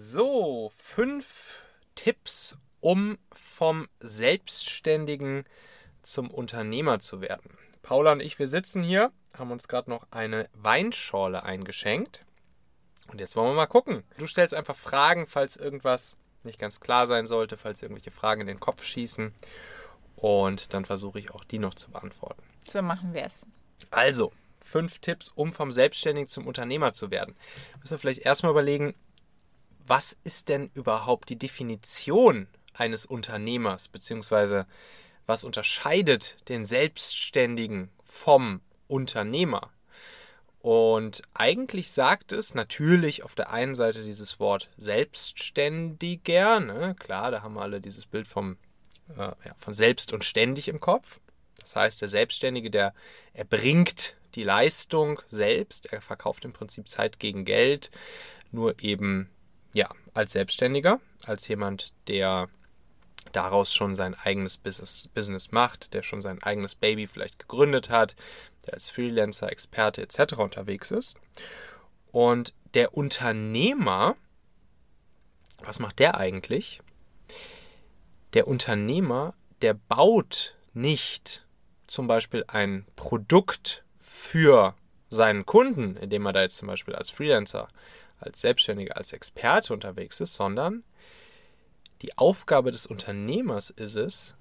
So, fünf Tipps, um vom Selbstständigen zum Unternehmer zu werden. Paula und ich, wir sitzen hier, haben uns gerade noch eine Weinschorle eingeschenkt. Und jetzt wollen wir mal gucken. Du stellst einfach Fragen, falls irgendwas nicht ganz klar sein sollte, falls irgendwelche Fragen in den Kopf schießen. Und dann versuche ich auch die noch zu beantworten. So machen wir es. Also, fünf Tipps, um vom Selbstständigen zum Unternehmer zu werden. Müssen wir vielleicht erstmal überlegen, was ist denn überhaupt die Definition eines Unternehmers, beziehungsweise was unterscheidet den Selbstständigen vom Unternehmer? Und eigentlich sagt es natürlich auf der einen Seite dieses Wort Selbstständiger, ne? klar, da haben wir alle dieses Bild vom, äh, ja, von selbst und ständig im Kopf. Das heißt, der Selbstständige, der erbringt die Leistung selbst, er verkauft im Prinzip Zeit gegen Geld, nur eben ja, als Selbstständiger, als jemand, der daraus schon sein eigenes Business, Business macht, der schon sein eigenes Baby vielleicht gegründet hat, der als Freelancer, Experte etc. unterwegs ist. Und der Unternehmer, was macht der eigentlich? Der Unternehmer, der baut nicht zum Beispiel ein Produkt für seinen Kunden, indem er da jetzt zum Beispiel als Freelancer als Selbstständiger, als Experte unterwegs ist, sondern die Aufgabe des Unternehmers ist es,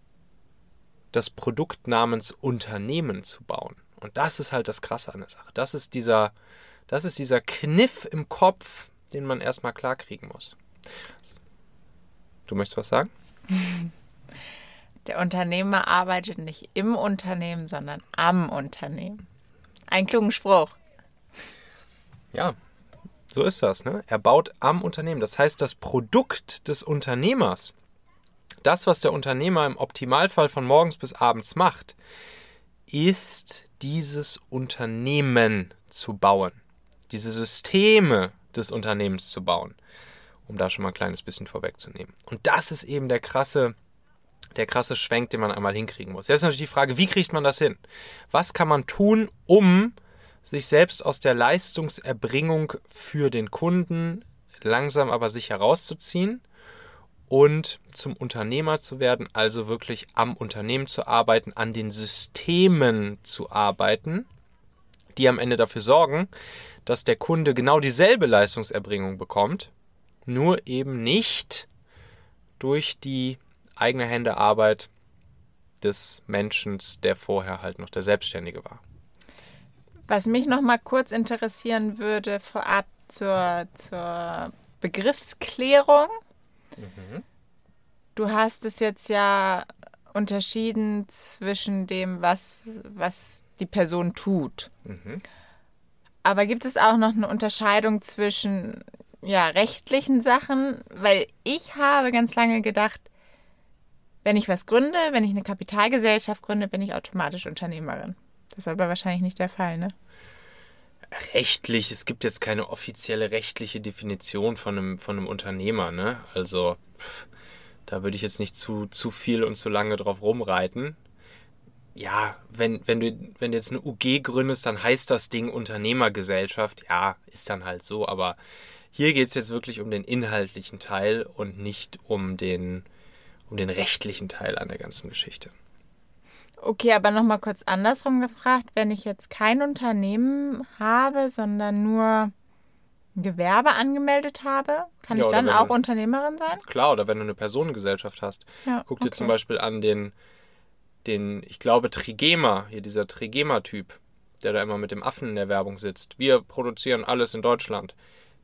das Produkt namens Unternehmen zu bauen. Und das ist halt das Krasse an der Sache. Das ist dieser, das ist dieser Kniff im Kopf, den man erstmal klarkriegen muss. Du möchtest was sagen? Der Unternehmer arbeitet nicht im Unternehmen, sondern am Unternehmen. Ein klugen Spruch. Ja, so ist das. Ne? Er baut am Unternehmen. Das heißt, das Produkt des Unternehmers, das, was der Unternehmer im Optimalfall von morgens bis abends macht, ist dieses Unternehmen zu bauen. Diese Systeme des Unternehmens zu bauen. Um da schon mal ein kleines bisschen vorwegzunehmen. Und das ist eben der krasse, der krasse Schwenk, den man einmal hinkriegen muss. Jetzt ist natürlich die Frage, wie kriegt man das hin? Was kann man tun, um sich selbst aus der Leistungserbringung für den Kunden langsam aber sicher herauszuziehen und zum Unternehmer zu werden, also wirklich am Unternehmen zu arbeiten, an den Systemen zu arbeiten, die am Ende dafür sorgen, dass der Kunde genau dieselbe Leistungserbringung bekommt, nur eben nicht durch die eigene Hände Arbeit des Menschen, der vorher halt noch der Selbstständige war. Was mich noch mal kurz interessieren würde vorab zur, zur Begriffsklärung. Mhm. Du hast es jetzt ja unterschieden zwischen dem, was, was die Person tut. Mhm. Aber gibt es auch noch eine Unterscheidung zwischen ja, rechtlichen Sachen? Weil ich habe ganz lange gedacht, wenn ich was gründe, wenn ich eine Kapitalgesellschaft gründe, bin ich automatisch Unternehmerin. Das ist aber wahrscheinlich nicht der Fall, ne? Rechtlich, es gibt jetzt keine offizielle rechtliche Definition von einem, von einem Unternehmer, ne? Also, da würde ich jetzt nicht zu, zu viel und zu lange drauf rumreiten. Ja, wenn, wenn, du, wenn du jetzt eine UG gründest, dann heißt das Ding Unternehmergesellschaft. Ja, ist dann halt so, aber hier geht es jetzt wirklich um den inhaltlichen Teil und nicht um den, um den rechtlichen Teil an der ganzen Geschichte. Okay, aber nochmal kurz andersrum gefragt, wenn ich jetzt kein Unternehmen habe, sondern nur ein Gewerbe angemeldet habe, kann ja, ich dann auch du, Unternehmerin sein? Klar, oder wenn du eine Personengesellschaft hast. Ja, Guck dir zum Beispiel an den, den, ich glaube, Trigema, hier dieser Trigema-Typ, der da immer mit dem Affen in der Werbung sitzt. Wir produzieren alles in Deutschland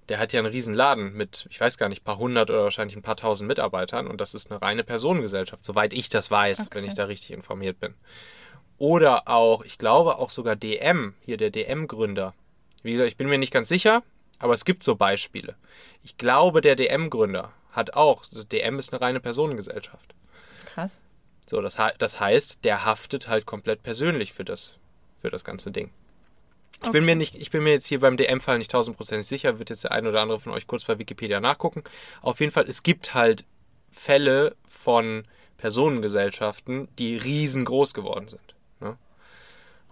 der hat ja einen riesen Laden mit, ich weiß gar nicht, ein paar hundert oder wahrscheinlich ein paar tausend Mitarbeitern und das ist eine reine Personengesellschaft, soweit ich das weiß, okay. wenn ich da richtig informiert bin. Oder auch, ich glaube auch sogar DM, hier der DM-Gründer. Wie gesagt, ich bin mir nicht ganz sicher, aber es gibt so Beispiele. Ich glaube, der DM-Gründer hat auch, also DM ist eine reine Personengesellschaft. Krass. So, das, das heißt, der haftet halt komplett persönlich für das, für das ganze Ding. Ich bin mir nicht, ich bin mir jetzt hier beim DM-Fall nicht tausendprozentig sicher, wird jetzt der ein oder andere von euch kurz bei Wikipedia nachgucken. Auf jeden Fall, es gibt halt Fälle von Personengesellschaften, die riesengroß geworden sind. Ne?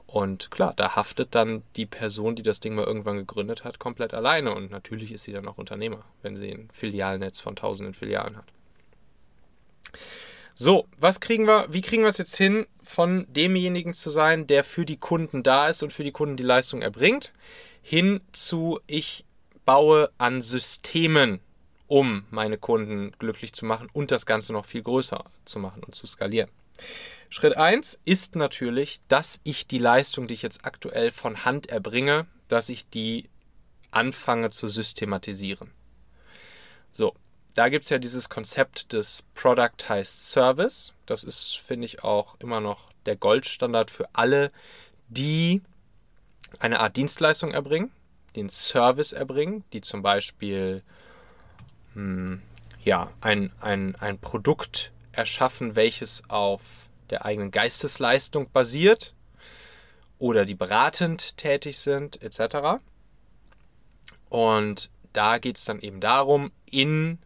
Und klar, da haftet dann die Person, die das Ding mal irgendwann gegründet hat, komplett alleine. Und natürlich ist sie dann auch Unternehmer, wenn sie ein Filialnetz von tausenden Filialen hat. So, was kriegen wir, wie kriegen wir es jetzt hin, von demjenigen zu sein, der für die Kunden da ist und für die Kunden die Leistung erbringt, hin zu ich baue an Systemen, um meine Kunden glücklich zu machen und das Ganze noch viel größer zu machen und zu skalieren. Schritt 1 ist natürlich, dass ich die Leistung, die ich jetzt aktuell von Hand erbringe, dass ich die anfange zu systematisieren. So, da gibt es ja dieses Konzept des Productized Service. Das ist, finde ich, auch immer noch der Goldstandard für alle, die eine Art Dienstleistung erbringen, den Service erbringen, die zum Beispiel hm, ja, ein, ein, ein Produkt erschaffen, welches auf der eigenen Geistesleistung basiert oder die beratend tätig sind, etc. Und da geht es dann eben darum, in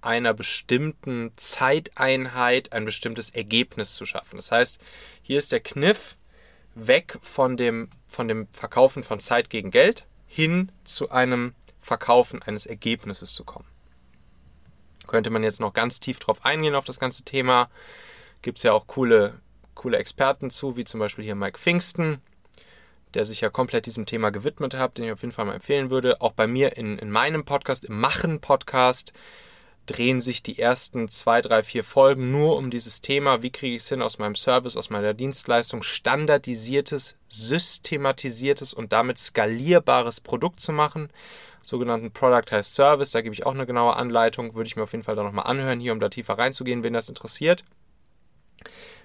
einer bestimmten Zeiteinheit ein bestimmtes Ergebnis zu schaffen. Das heißt, hier ist der Kniff weg von dem, von dem Verkaufen von Zeit gegen Geld hin zu einem Verkaufen eines Ergebnisses zu kommen. Könnte man jetzt noch ganz tief drauf eingehen auf das ganze Thema gibt es ja auch coole, coole Experten zu, wie zum Beispiel hier Mike Pfingsten, der sich ja komplett diesem Thema gewidmet hat, den ich auf jeden Fall mal empfehlen würde. Auch bei mir in, in meinem Podcast, im Machen-Podcast, drehen sich die ersten zwei, drei, vier Folgen nur um dieses Thema, wie kriege ich es hin, aus meinem Service, aus meiner Dienstleistung standardisiertes, systematisiertes und damit skalierbares Produkt zu machen. Sogenannten Product heißt Service, da gebe ich auch eine genaue Anleitung, würde ich mir auf jeden Fall da nochmal anhören, hier um da tiefer reinzugehen, wenn das interessiert.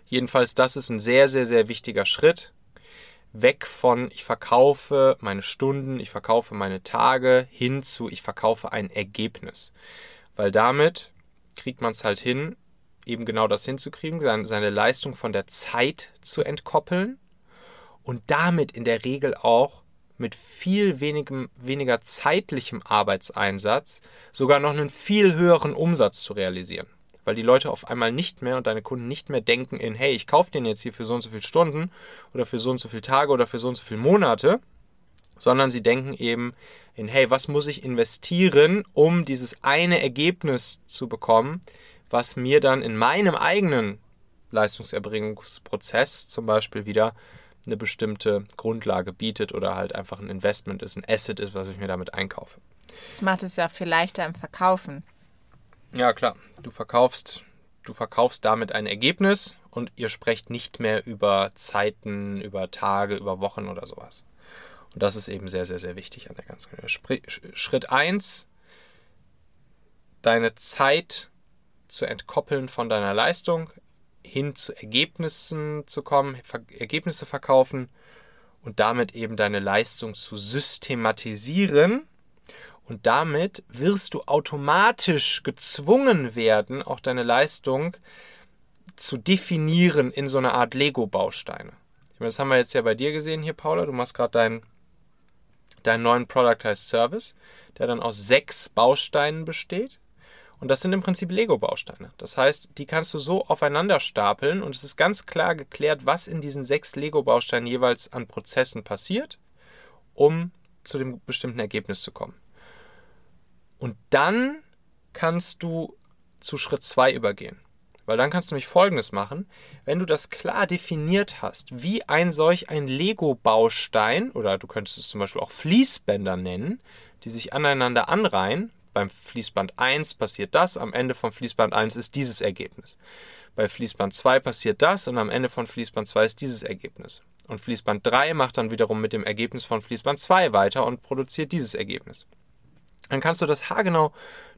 Jedenfalls, das ist ein sehr, sehr, sehr wichtiger Schritt. Weg von ich verkaufe meine Stunden, ich verkaufe meine Tage hin zu ich verkaufe ein Ergebnis. Weil damit kriegt man es halt hin, eben genau das hinzukriegen, seine Leistung von der Zeit zu entkoppeln und damit in der Regel auch mit viel wenigem, weniger zeitlichem Arbeitseinsatz sogar noch einen viel höheren Umsatz zu realisieren. Weil die Leute auf einmal nicht mehr und deine Kunden nicht mehr denken in, hey, ich kaufe den jetzt hier für so und so viele Stunden oder für so und so viele Tage oder für so und so viele Monate, sondern sie denken eben in, hey, was muss ich investieren, um dieses eine Ergebnis zu bekommen, was mir dann in meinem eigenen Leistungserbringungsprozess zum Beispiel wieder eine bestimmte Grundlage bietet oder halt einfach ein Investment ist, ein Asset ist, was ich mir damit einkaufe. Das macht es ja viel leichter im Verkaufen. Ja, klar. Du verkaufst, du verkaufst damit ein Ergebnis und ihr sprecht nicht mehr über Zeiten, über Tage, über Wochen oder sowas. Und das ist eben sehr, sehr, sehr wichtig an der ganzen Schritt 1, deine Zeit zu entkoppeln von deiner Leistung, hin zu Ergebnissen zu kommen, Ergebnisse verkaufen und damit eben deine Leistung zu systematisieren und damit wirst du automatisch gezwungen werden, auch deine Leistung zu definieren in so einer Art Lego-Bausteine. Das haben wir jetzt ja bei dir gesehen hier, Paula. Du machst gerade deinen, deinen neuen Productized Service, der dann aus sechs Bausteinen besteht. Und das sind im Prinzip Lego-Bausteine. Das heißt, die kannst du so aufeinander stapeln und es ist ganz klar geklärt, was in diesen sechs Lego-Bausteinen jeweils an Prozessen passiert, um zu dem bestimmten Ergebnis zu kommen. Und dann kannst du zu Schritt 2 übergehen. Weil dann kannst du nämlich Folgendes machen. Wenn du das klar definiert hast, wie ein solch ein Lego-Baustein, oder du könntest es zum Beispiel auch Fließbänder nennen, die sich aneinander anreihen. Beim Fließband 1 passiert das, am Ende von Fließband 1 ist dieses Ergebnis. Bei Fließband 2 passiert das und am Ende von Fließband 2 ist dieses Ergebnis. Und Fließband 3 macht dann wiederum mit dem Ergebnis von Fließband 2 weiter und produziert dieses Ergebnis dann kannst du das haargenau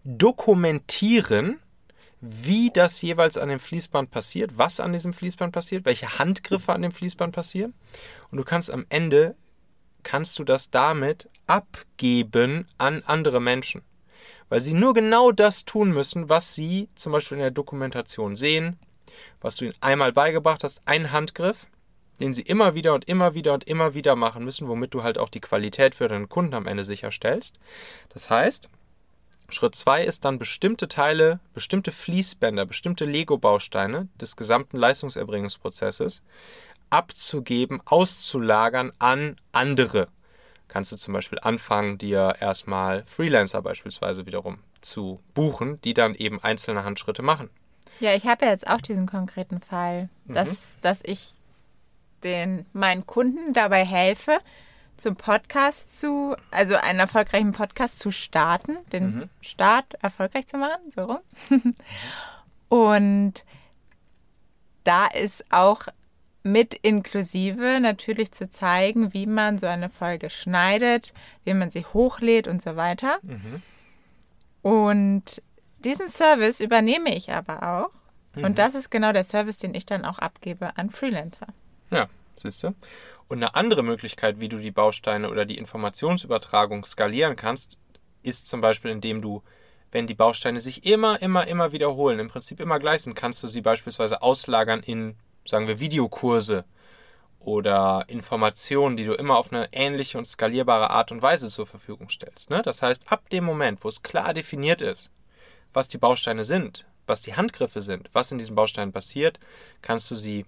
dokumentieren, wie das jeweils an dem Fließband passiert, was an diesem Fließband passiert, welche Handgriffe an dem Fließband passieren. Und du kannst am Ende, kannst du das damit abgeben an andere Menschen. Weil sie nur genau das tun müssen, was sie zum Beispiel in der Dokumentation sehen, was du ihnen einmal beigebracht hast, ein Handgriff, den sie immer wieder und immer wieder und immer wieder machen müssen, womit du halt auch die Qualität für deinen Kunden am Ende sicherstellst. Das heißt, Schritt 2 ist dann bestimmte Teile, bestimmte Fließbänder, bestimmte Lego-Bausteine des gesamten Leistungserbringungsprozesses abzugeben, auszulagern an andere. Kannst du zum Beispiel anfangen, dir erstmal Freelancer beispielsweise wiederum zu buchen, die dann eben einzelne Handschritte machen. Ja, ich habe ja jetzt auch diesen konkreten Fall, dass, mhm. dass ich den meinen Kunden dabei helfe, zum Podcast zu, also einen erfolgreichen Podcast zu starten, den mhm. Start erfolgreich zu machen, so rum. Und da ist auch mit inklusive natürlich zu zeigen, wie man so eine Folge schneidet, wie man sie hochlädt und so weiter. Mhm. Und diesen Service übernehme ich aber auch. Mhm. Und das ist genau der Service, den ich dann auch abgebe an Freelancer. Ja, siehst du. Und eine andere Möglichkeit, wie du die Bausteine oder die Informationsübertragung skalieren kannst, ist zum Beispiel, indem du, wenn die Bausteine sich immer, immer, immer wiederholen, im Prinzip immer gleich sind, kannst du sie beispielsweise auslagern in, sagen wir, Videokurse oder Informationen, die du immer auf eine ähnliche und skalierbare Art und Weise zur Verfügung stellst. Ne? Das heißt, ab dem Moment, wo es klar definiert ist, was die Bausteine sind, was die Handgriffe sind, was in diesen Bausteinen passiert, kannst du sie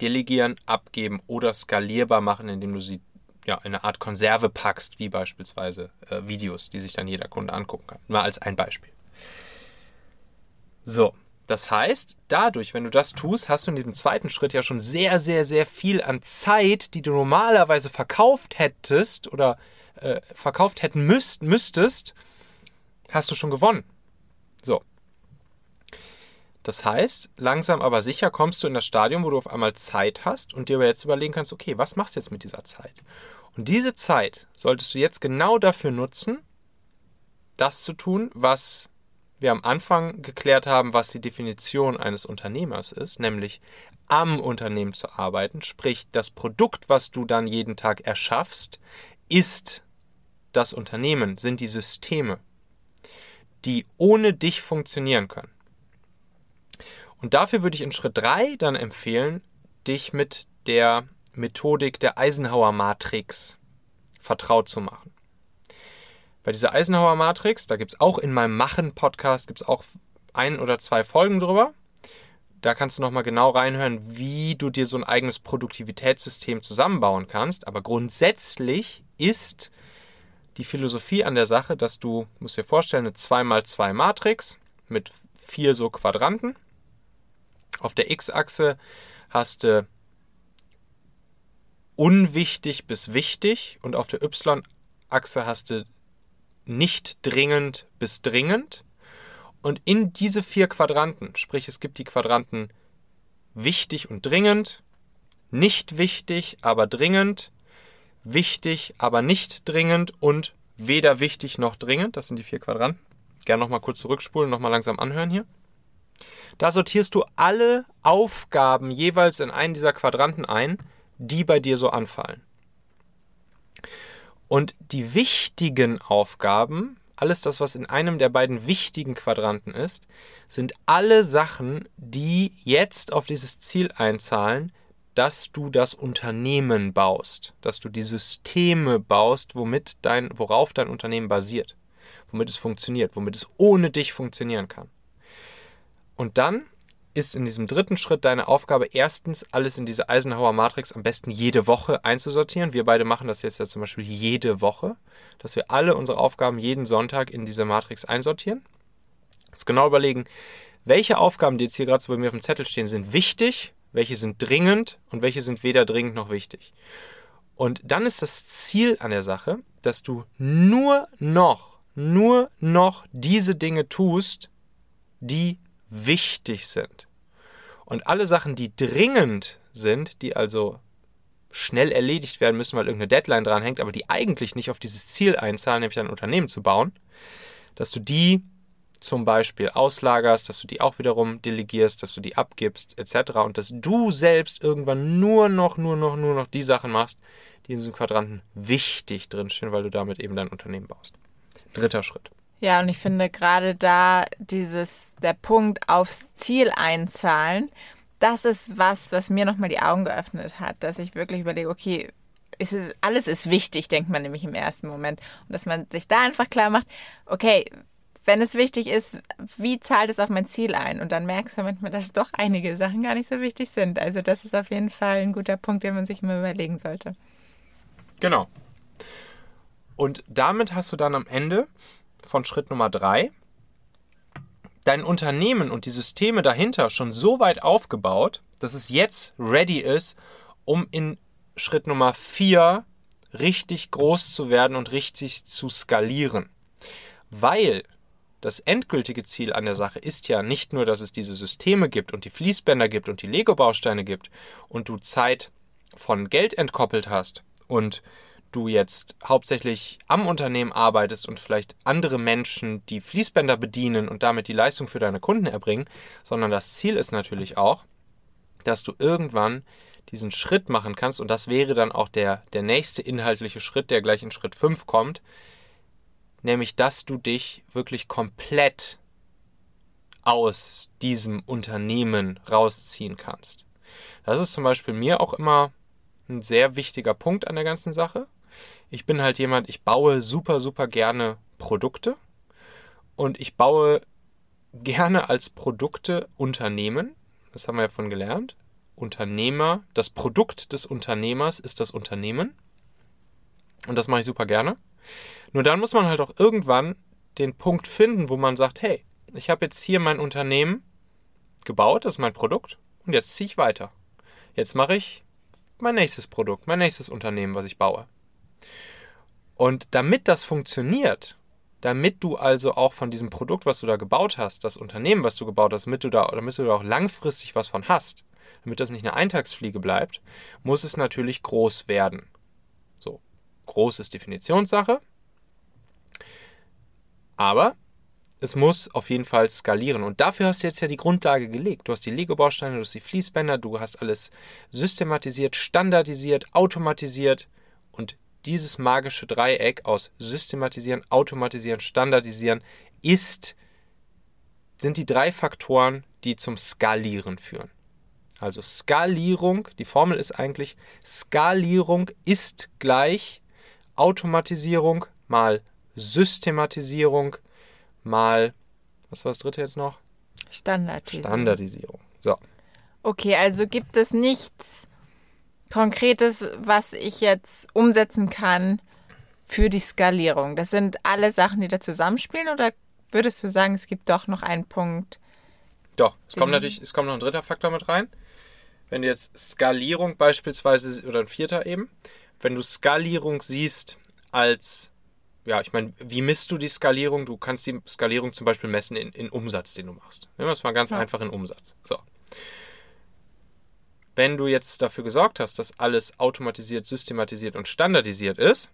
delegieren, abgeben oder skalierbar machen, indem du sie ja, in eine Art Konserve packst, wie beispielsweise äh, Videos, die sich dann jeder Kunde angucken kann. Mal als ein Beispiel. So, das heißt, dadurch, wenn du das tust, hast du in diesem zweiten Schritt ja schon sehr, sehr, sehr viel an Zeit, die du normalerweise verkauft hättest oder äh, verkauft hätten müsst, müsstest, hast du schon gewonnen. So. Das heißt, langsam aber sicher kommst du in das Stadium, wo du auf einmal Zeit hast und dir aber jetzt überlegen kannst, okay, was machst du jetzt mit dieser Zeit? Und diese Zeit solltest du jetzt genau dafür nutzen, das zu tun, was wir am Anfang geklärt haben, was die Definition eines Unternehmers ist, nämlich am Unternehmen zu arbeiten, sprich das Produkt, was du dann jeden Tag erschaffst, ist das Unternehmen, sind die Systeme, die ohne dich funktionieren können. Und dafür würde ich in Schritt 3 dann empfehlen, dich mit der Methodik der Eisenhower Matrix vertraut zu machen. Bei dieser Eisenhower Matrix, da gibt es auch in meinem Machen-Podcast, gibt es auch ein oder zwei Folgen drüber. Da kannst du nochmal genau reinhören, wie du dir so ein eigenes Produktivitätssystem zusammenbauen kannst. Aber grundsätzlich ist die Philosophie an der Sache, dass du, musst dir vorstellen, eine 2x2 Matrix mit vier so Quadranten auf der X-Achse hast du unwichtig bis wichtig und auf der Y-Achse hast du nicht dringend bis dringend. Und in diese vier Quadranten, sprich es gibt die Quadranten wichtig und dringend, nicht wichtig, aber dringend, wichtig, aber nicht dringend und weder wichtig noch dringend, das sind die vier Quadranten. Gerne nochmal kurz zurückspulen, nochmal langsam anhören hier. Da sortierst du alle Aufgaben jeweils in einen dieser Quadranten ein, die bei dir so anfallen. Und die wichtigen Aufgaben, alles das, was in einem der beiden wichtigen Quadranten ist, sind alle Sachen, die jetzt auf dieses Ziel einzahlen, dass du das Unternehmen baust, dass du die Systeme baust, womit dein, worauf dein Unternehmen basiert, womit es funktioniert, womit es ohne dich funktionieren kann. Und dann ist in diesem dritten Schritt deine Aufgabe, erstens alles in diese Eisenhower Matrix am besten jede Woche einzusortieren. Wir beide machen das jetzt ja zum Beispiel jede Woche, dass wir alle unsere Aufgaben jeden Sonntag in diese Matrix einsortieren. Jetzt genau überlegen, welche Aufgaben, die jetzt hier gerade so bei mir auf dem Zettel stehen, sind wichtig, welche sind dringend und welche sind weder dringend noch wichtig. Und dann ist das Ziel an der Sache, dass du nur noch, nur noch diese Dinge tust, die wichtig sind. Und alle Sachen, die dringend sind, die also schnell erledigt werden müssen, weil irgendeine Deadline dran hängt, aber die eigentlich nicht auf dieses Ziel einzahlen, nämlich ein Unternehmen zu bauen, dass du die zum Beispiel auslagerst, dass du die auch wiederum delegierst, dass du die abgibst, etc. Und dass du selbst irgendwann nur noch, nur noch, nur noch die Sachen machst, die in diesem Quadranten wichtig drinstehen, weil du damit eben dein Unternehmen baust. Dritter Schritt. Ja, und ich finde gerade da dieses, der Punkt aufs Ziel einzahlen, das ist was, was mir nochmal die Augen geöffnet hat, dass ich wirklich überlege, okay, ist es, alles ist wichtig, denkt man nämlich im ersten Moment. Und dass man sich da einfach klar macht, okay, wenn es wichtig ist, wie zahlt es auf mein Ziel ein? Und dann merkst du manchmal, dass doch einige Sachen gar nicht so wichtig sind. Also das ist auf jeden Fall ein guter Punkt, den man sich immer überlegen sollte. Genau. Und damit hast du dann am Ende von Schritt Nummer drei dein Unternehmen und die Systeme dahinter schon so weit aufgebaut, dass es jetzt ready ist, um in Schritt Nummer vier richtig groß zu werden und richtig zu skalieren. Weil das endgültige Ziel an der Sache ist ja nicht nur, dass es diese Systeme gibt und die Fließbänder gibt und die Lego-Bausteine gibt und du Zeit von Geld entkoppelt hast und du jetzt hauptsächlich am Unternehmen arbeitest und vielleicht andere Menschen die Fließbänder bedienen und damit die Leistung für deine Kunden erbringen, sondern das Ziel ist natürlich auch, dass du irgendwann diesen Schritt machen kannst und das wäre dann auch der, der nächste inhaltliche Schritt, der gleich in Schritt 5 kommt, nämlich dass du dich wirklich komplett aus diesem Unternehmen rausziehen kannst. Das ist zum Beispiel mir auch immer ein sehr wichtiger Punkt an der ganzen Sache. Ich bin halt jemand, ich baue super, super gerne Produkte und ich baue gerne als Produkte Unternehmen. Das haben wir ja von gelernt. Unternehmer, das Produkt des Unternehmers ist das Unternehmen. Und das mache ich super gerne. Nur dann muss man halt auch irgendwann den Punkt finden, wo man sagt, hey, ich habe jetzt hier mein Unternehmen gebaut, das ist mein Produkt, und jetzt ziehe ich weiter. Jetzt mache ich mein nächstes Produkt, mein nächstes Unternehmen, was ich baue. Und damit das funktioniert, damit du also auch von diesem Produkt, was du da gebaut hast, das Unternehmen, was du gebaut hast, damit du da, damit du da auch langfristig was von hast, damit das nicht eine Eintagsfliege bleibt, muss es natürlich groß werden. So, groß ist Definitionssache. Aber es muss auf jeden Fall skalieren. Und dafür hast du jetzt ja die Grundlage gelegt. Du hast die Lego-Bausteine, du hast die Fließbänder, du hast alles systematisiert, standardisiert, automatisiert. Und dieses magische Dreieck aus systematisieren, automatisieren, standardisieren ist, sind die drei Faktoren, die zum Skalieren führen. Also Skalierung, die Formel ist eigentlich, Skalierung ist gleich Automatisierung mal Systematisierung mal, was war das dritte jetzt noch? Standardisierung. Standardisierung. So. Okay, also gibt es nichts Konkretes, was ich jetzt umsetzen kann für die Skalierung. Das sind alle Sachen, die da zusammenspielen oder würdest du sagen, es gibt doch noch einen Punkt? Doch, es kommt natürlich, es kommt noch ein dritter Faktor mit rein wenn du jetzt Skalierung beispielsweise, oder ein vierter eben, wenn du Skalierung siehst als, ja, ich meine, wie misst du die Skalierung? Du kannst die Skalierung zum Beispiel messen in, in Umsatz, den du machst. Nehmen wir es mal ganz ja. einfach in Umsatz. So. Wenn du jetzt dafür gesorgt hast, dass alles automatisiert, systematisiert und standardisiert ist,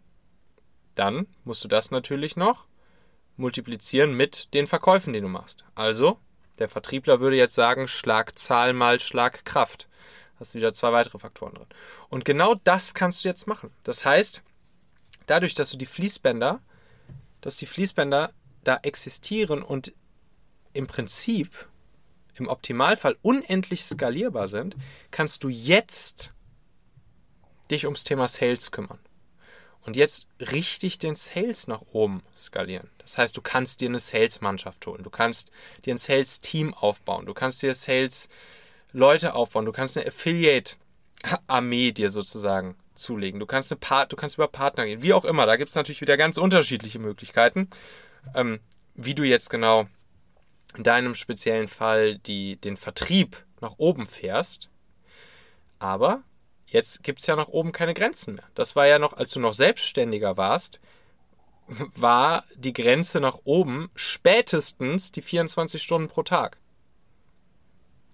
dann musst du das natürlich noch multiplizieren mit den Verkäufen, die du machst. Also, der Vertriebler würde jetzt sagen, Schlagzahl mal Schlagkraft hast du wieder zwei weitere Faktoren drin. Und genau das kannst du jetzt machen. Das heißt, dadurch, dass du die Fließbänder, dass die Fließbänder da existieren und im Prinzip im Optimalfall unendlich skalierbar sind, kannst du jetzt dich ums Thema Sales kümmern. Und jetzt richtig den Sales nach oben skalieren. Das heißt, du kannst dir eine Sales-Mannschaft holen, du kannst dir ein Sales-Team aufbauen, du kannst dir Sales Leute aufbauen. Du kannst eine Affiliate-Armee dir sozusagen zulegen. Du kannst, eine du kannst über Partner gehen. Wie auch immer. Da gibt es natürlich wieder ganz unterschiedliche Möglichkeiten, ähm, wie du jetzt genau in deinem speziellen Fall die, den Vertrieb nach oben fährst. Aber jetzt gibt es ja nach oben keine Grenzen mehr. Das war ja noch, als du noch selbstständiger warst, war die Grenze nach oben spätestens die 24 Stunden pro Tag.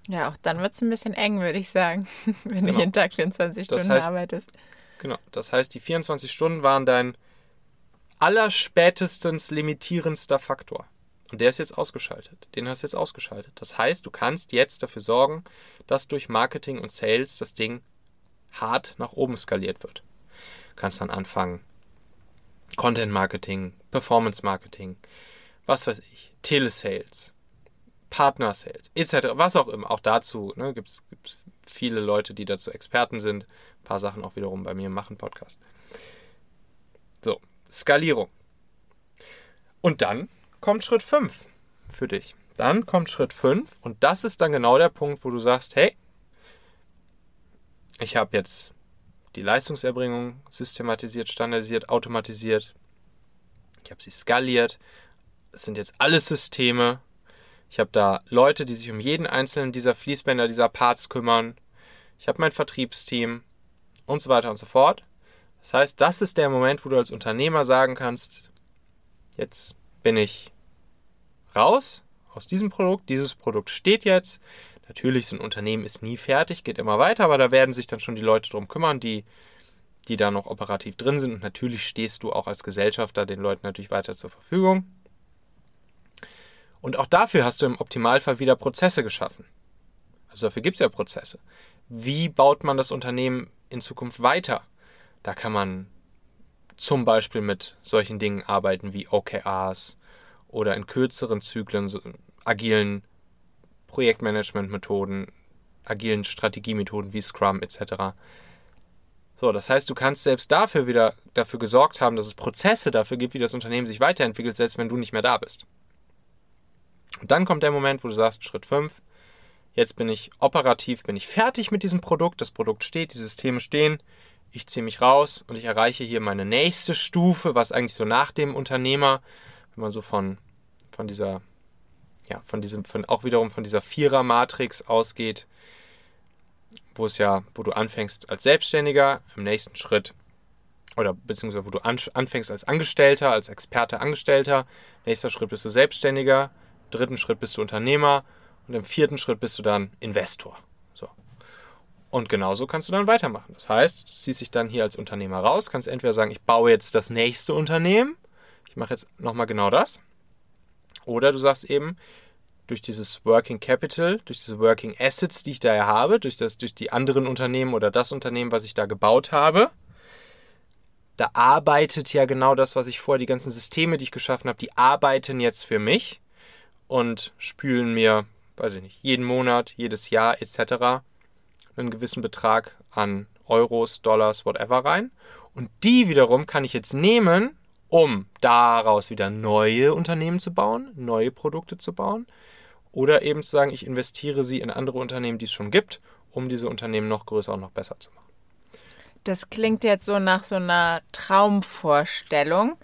Ja, auch dann wird es ein bisschen eng, würde ich sagen, wenn genau. du jeden Tag 24 Stunden heißt, arbeitest. Genau, das heißt, die 24 Stunden waren dein allerspätestens limitierendster Faktor. Und der ist jetzt ausgeschaltet. Den hast du jetzt ausgeschaltet. Das heißt, du kannst jetzt dafür sorgen, dass durch Marketing und Sales das Ding hart nach oben skaliert wird. Du kannst dann anfangen, Content Marketing, Performance Marketing, was weiß ich, Telesales, Partner-Sales, etc., was auch immer. Auch dazu ne, gibt es viele Leute, die dazu Experten sind. Ein paar Sachen auch wiederum bei mir machen Podcast. So, Skalierung. Und dann kommt Schritt 5 für dich. Dann kommt Schritt 5 und das ist dann genau der Punkt, wo du sagst, hey, ich habe jetzt die Leistungserbringung systematisiert, standardisiert, automatisiert. Ich habe sie skaliert. Es sind jetzt alles Systeme. Ich habe da Leute, die sich um jeden einzelnen dieser Fließbänder, dieser Parts kümmern. Ich habe mein Vertriebsteam und so weiter und so fort. Das heißt, das ist der Moment, wo du als Unternehmer sagen kannst, jetzt bin ich raus aus diesem Produkt. Dieses Produkt steht jetzt. Natürlich, so ein Unternehmen ist nie fertig, geht immer weiter, aber da werden sich dann schon die Leute drum kümmern, die, die da noch operativ drin sind. Und natürlich stehst du auch als Gesellschafter den Leuten natürlich weiter zur Verfügung. Und auch dafür hast du im Optimalfall wieder Prozesse geschaffen. Also dafür gibt es ja Prozesse. Wie baut man das Unternehmen in Zukunft weiter? Da kann man zum Beispiel mit solchen Dingen arbeiten wie OKRs oder in kürzeren Zyklen, agilen Projektmanagement-Methoden, agilen Strategiemethoden wie Scrum etc. So, das heißt, du kannst selbst dafür wieder dafür gesorgt haben, dass es Prozesse dafür gibt, wie das Unternehmen sich weiterentwickelt, selbst wenn du nicht mehr da bist. Und dann kommt der Moment, wo du sagst, Schritt 5, jetzt bin ich operativ, bin ich fertig mit diesem Produkt, das Produkt steht, die Systeme stehen, ich ziehe mich raus und ich erreiche hier meine nächste Stufe, was eigentlich so nach dem Unternehmer, wenn man so von, von dieser ja, von diesem, von, auch wiederum von dieser Vierer-Matrix ausgeht, wo es ja, wo du anfängst als Selbstständiger, im nächsten Schritt, oder beziehungsweise wo du an, anfängst als Angestellter, als Experte Angestellter, nächster Schritt bist du Selbstständiger, im dritten Schritt bist du Unternehmer und im vierten Schritt bist du dann Investor. So. Und genauso kannst du dann weitermachen. Das heißt, du ziehst dich dann hier als Unternehmer raus, kannst entweder sagen, ich baue jetzt das nächste Unternehmen, ich mache jetzt nochmal genau das, oder du sagst eben, durch dieses Working Capital, durch diese Working Assets, die ich da ja habe, durch, das, durch die anderen Unternehmen oder das Unternehmen, was ich da gebaut habe, da arbeitet ja genau das, was ich vorher, die ganzen Systeme, die ich geschaffen habe, die arbeiten jetzt für mich und spülen mir, weiß ich nicht, jeden Monat, jedes Jahr etc. einen gewissen Betrag an Euros, Dollars, whatever rein. Und die wiederum kann ich jetzt nehmen um daraus wieder neue Unternehmen zu bauen, neue Produkte zu bauen. Oder eben zu sagen, ich investiere sie in andere Unternehmen, die es schon gibt, um diese Unternehmen noch größer und noch besser zu machen. Das klingt jetzt so nach so einer Traumvorstellung,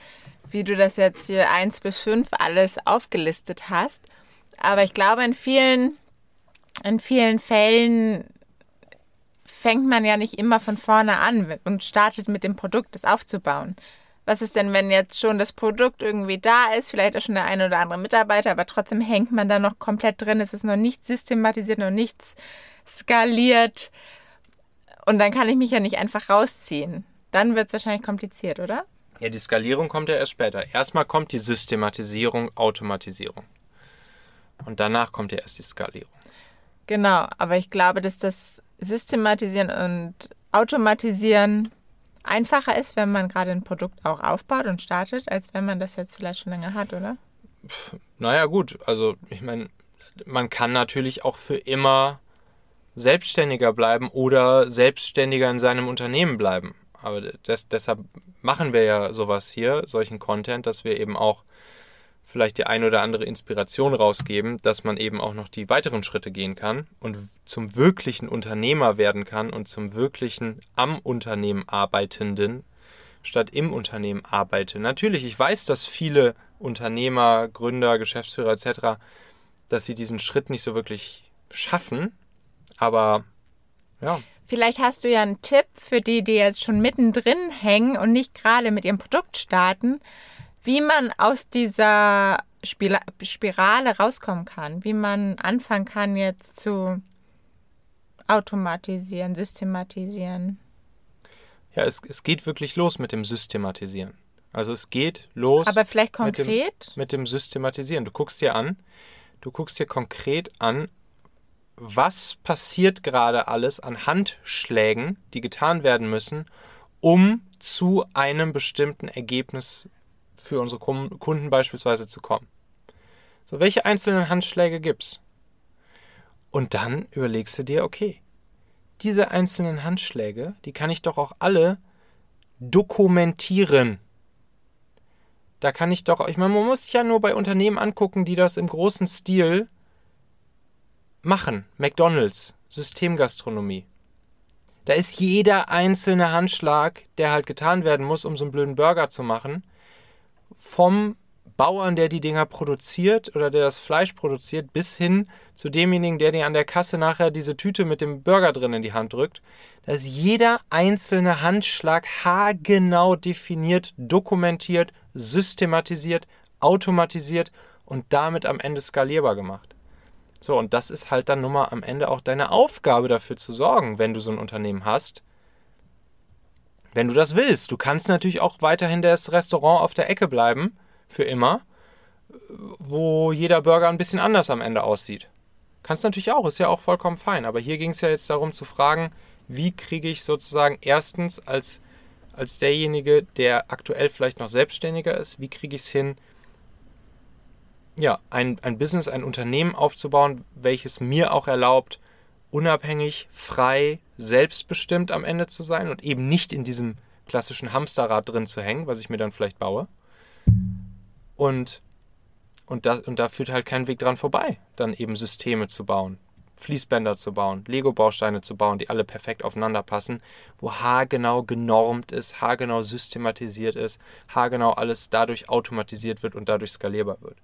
wie du das jetzt hier 1 bis 5 alles aufgelistet hast. Aber ich glaube, in vielen, in vielen Fällen fängt man ja nicht immer von vorne an und startet mit dem Produkt, das aufzubauen. Was ist denn, wenn jetzt schon das Produkt irgendwie da ist, vielleicht auch schon der eine oder andere Mitarbeiter, aber trotzdem hängt man da noch komplett drin, es ist noch nicht systematisiert, noch nichts skaliert. Und dann kann ich mich ja nicht einfach rausziehen. Dann wird es wahrscheinlich kompliziert, oder? Ja, die Skalierung kommt ja erst später. Erstmal kommt die Systematisierung, Automatisierung. Und danach kommt ja erst die Skalierung. Genau, aber ich glaube, dass das Systematisieren und Automatisieren einfacher ist, wenn man gerade ein Produkt auch aufbaut und startet, als wenn man das jetzt vielleicht schon länger hat, oder? Naja, gut. Also, ich meine, man kann natürlich auch für immer selbstständiger bleiben oder selbstständiger in seinem Unternehmen bleiben. Aber das, deshalb machen wir ja sowas hier, solchen Content, dass wir eben auch vielleicht die ein oder andere Inspiration rausgeben, dass man eben auch noch die weiteren Schritte gehen kann und zum wirklichen Unternehmer werden kann und zum wirklichen am Unternehmen arbeitenden statt im Unternehmen arbeite. Natürlich, ich weiß, dass viele Unternehmer, Gründer, Geschäftsführer etc., dass sie diesen Schritt nicht so wirklich schaffen, aber ja. Vielleicht hast du ja einen Tipp für die, die jetzt schon mittendrin hängen und nicht gerade mit ihrem Produkt starten, wie man aus dieser Spirale rauskommen kann, wie man anfangen kann jetzt zu automatisieren, systematisieren. Ja, es, es geht wirklich los mit dem Systematisieren. Also es geht los. Aber vielleicht konkret? Mit dem, mit dem Systematisieren. Du guckst dir an, du guckst dir konkret an, was passiert gerade alles an Handschlägen, die getan werden müssen, um zu einem bestimmten Ergebnis für unsere Kunden beispielsweise zu kommen. So, welche einzelnen Handschläge gibt's? Und dann überlegst du dir, okay, diese einzelnen Handschläge, die kann ich doch auch alle dokumentieren. Da kann ich doch, ich meine, man muss sich ja nur bei Unternehmen angucken, die das im großen Stil machen. McDonalds, Systemgastronomie. Da ist jeder einzelne Handschlag, der halt getan werden muss, um so einen blöden Burger zu machen, vom Bauern, der die Dinger produziert oder der das Fleisch produziert, bis hin zu demjenigen, der dir an der Kasse nachher diese Tüte mit dem Burger drin in die Hand drückt. Da ist jeder einzelne Handschlag haargenau definiert, dokumentiert, systematisiert, automatisiert und damit am Ende skalierbar gemacht. So, und das ist halt dann nun mal am Ende auch deine Aufgabe dafür zu sorgen, wenn du so ein Unternehmen hast. Wenn du das willst. Du kannst natürlich auch weiterhin das Restaurant auf der Ecke bleiben, für immer, wo jeder Burger ein bisschen anders am Ende aussieht. Kannst natürlich auch, ist ja auch vollkommen fein. Aber hier ging es ja jetzt darum zu fragen, wie kriege ich sozusagen erstens als, als derjenige, der aktuell vielleicht noch selbstständiger ist, wie kriege ich es hin, ja, ein, ein Business, ein Unternehmen aufzubauen, welches mir auch erlaubt, unabhängig, frei, selbstbestimmt am Ende zu sein und eben nicht in diesem klassischen Hamsterrad drin zu hängen, was ich mir dann vielleicht baue. Und, und, da, und da führt halt kein Weg dran vorbei, dann eben Systeme zu bauen, Fließbänder zu bauen, Lego-Bausteine zu bauen, die alle perfekt aufeinander passen, wo haargenau genormt ist, haargenau systematisiert ist, haargenau alles dadurch automatisiert wird und dadurch skalierbar wird.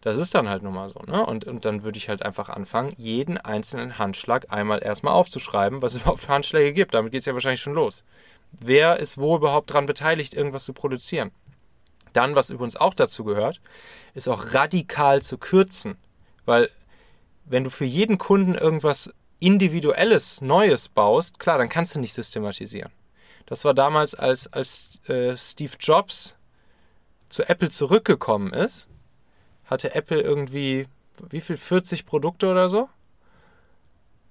Das ist dann halt nun mal so, ne? Und, und dann würde ich halt einfach anfangen, jeden einzelnen Handschlag einmal erstmal aufzuschreiben, was es überhaupt für Handschläge gibt. Damit geht es ja wahrscheinlich schon los. Wer ist wo überhaupt daran beteiligt, irgendwas zu produzieren? Dann, was übrigens auch dazu gehört, ist auch radikal zu kürzen. Weil wenn du für jeden Kunden irgendwas Individuelles, Neues baust, klar, dann kannst du nicht systematisieren. Das war damals, als, als äh, Steve Jobs zu Apple zurückgekommen ist hatte Apple irgendwie, wie viel, 40 Produkte oder so?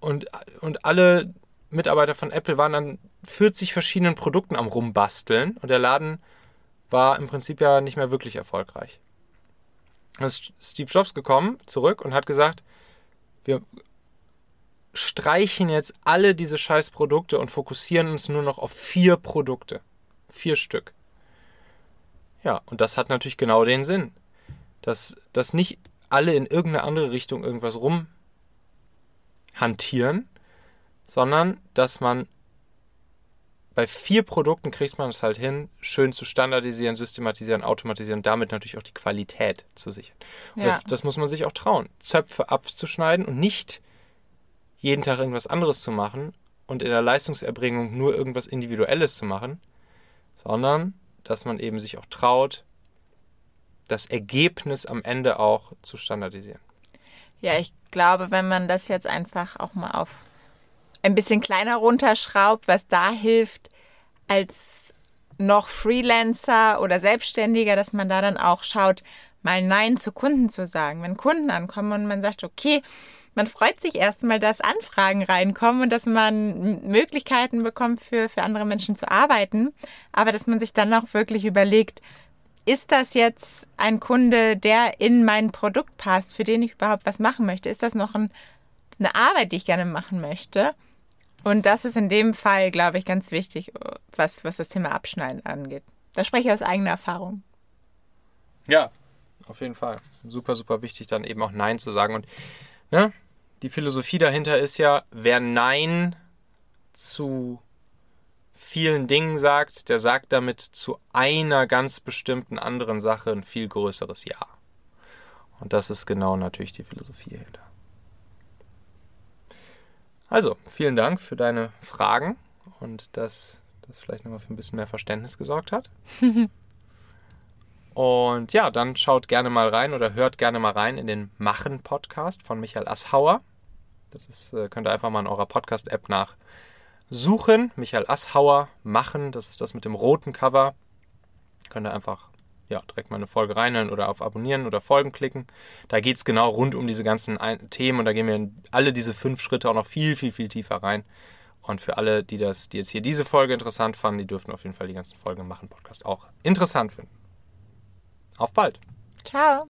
Und, und alle Mitarbeiter von Apple waren an 40 verschiedenen Produkten am Rumbasteln und der Laden war im Prinzip ja nicht mehr wirklich erfolgreich. Dann ist Steve Jobs gekommen, zurück und hat gesagt, wir streichen jetzt alle diese scheiß Produkte und fokussieren uns nur noch auf vier Produkte. Vier Stück. Ja, und das hat natürlich genau den Sinn dass, dass nicht alle in irgendeine andere Richtung irgendwas rumhantieren, sondern dass man bei vier Produkten kriegt man es halt hin, schön zu standardisieren, systematisieren, automatisieren, damit natürlich auch die Qualität zu sichern. Und ja. das, das muss man sich auch trauen, Zöpfe abzuschneiden und nicht jeden Tag irgendwas anderes zu machen und in der Leistungserbringung nur irgendwas Individuelles zu machen, sondern dass man eben sich auch traut, das Ergebnis am Ende auch zu standardisieren. Ja, ich glaube, wenn man das jetzt einfach auch mal auf ein bisschen kleiner runterschraubt, was da hilft, als noch Freelancer oder Selbstständiger, dass man da dann auch schaut, mal Nein zu Kunden zu sagen. Wenn Kunden ankommen und man sagt, okay, man freut sich erstmal, dass Anfragen reinkommen und dass man Möglichkeiten bekommt, für, für andere Menschen zu arbeiten, aber dass man sich dann auch wirklich überlegt, ist das jetzt ein Kunde, der in mein Produkt passt, für den ich überhaupt was machen möchte? Ist das noch ein, eine Arbeit, die ich gerne machen möchte? Und das ist in dem Fall, glaube ich, ganz wichtig, was, was das Thema Abschneiden angeht. Da spreche ich aus eigener Erfahrung. Ja, auf jeden Fall. Super, super wichtig, dann eben auch Nein zu sagen. Und ne, die Philosophie dahinter ist ja, wer Nein zu vielen Dingen sagt, der sagt damit zu einer ganz bestimmten anderen Sache ein viel größeres Ja. Und das ist genau natürlich die Philosophie hinter. Also, vielen Dank für deine Fragen und dass das vielleicht nochmal für ein bisschen mehr Verständnis gesorgt hat. und ja, dann schaut gerne mal rein oder hört gerne mal rein in den Machen-Podcast von Michael Asshauer. Das ist, äh, könnt ihr einfach mal in eurer Podcast-App nach suchen. Michael Asshauer machen. Das ist das mit dem roten Cover. Könnt ihr einfach ja, direkt mal eine Folge reinhören oder auf Abonnieren oder Folgen klicken. Da geht es genau rund um diese ganzen Themen und da gehen wir in alle diese fünf Schritte auch noch viel, viel, viel tiefer rein. Und für alle, die das, die jetzt hier diese Folge interessant fanden, die dürfen auf jeden Fall die ganzen Folgen machen Podcast auch interessant finden. Auf bald. Ciao.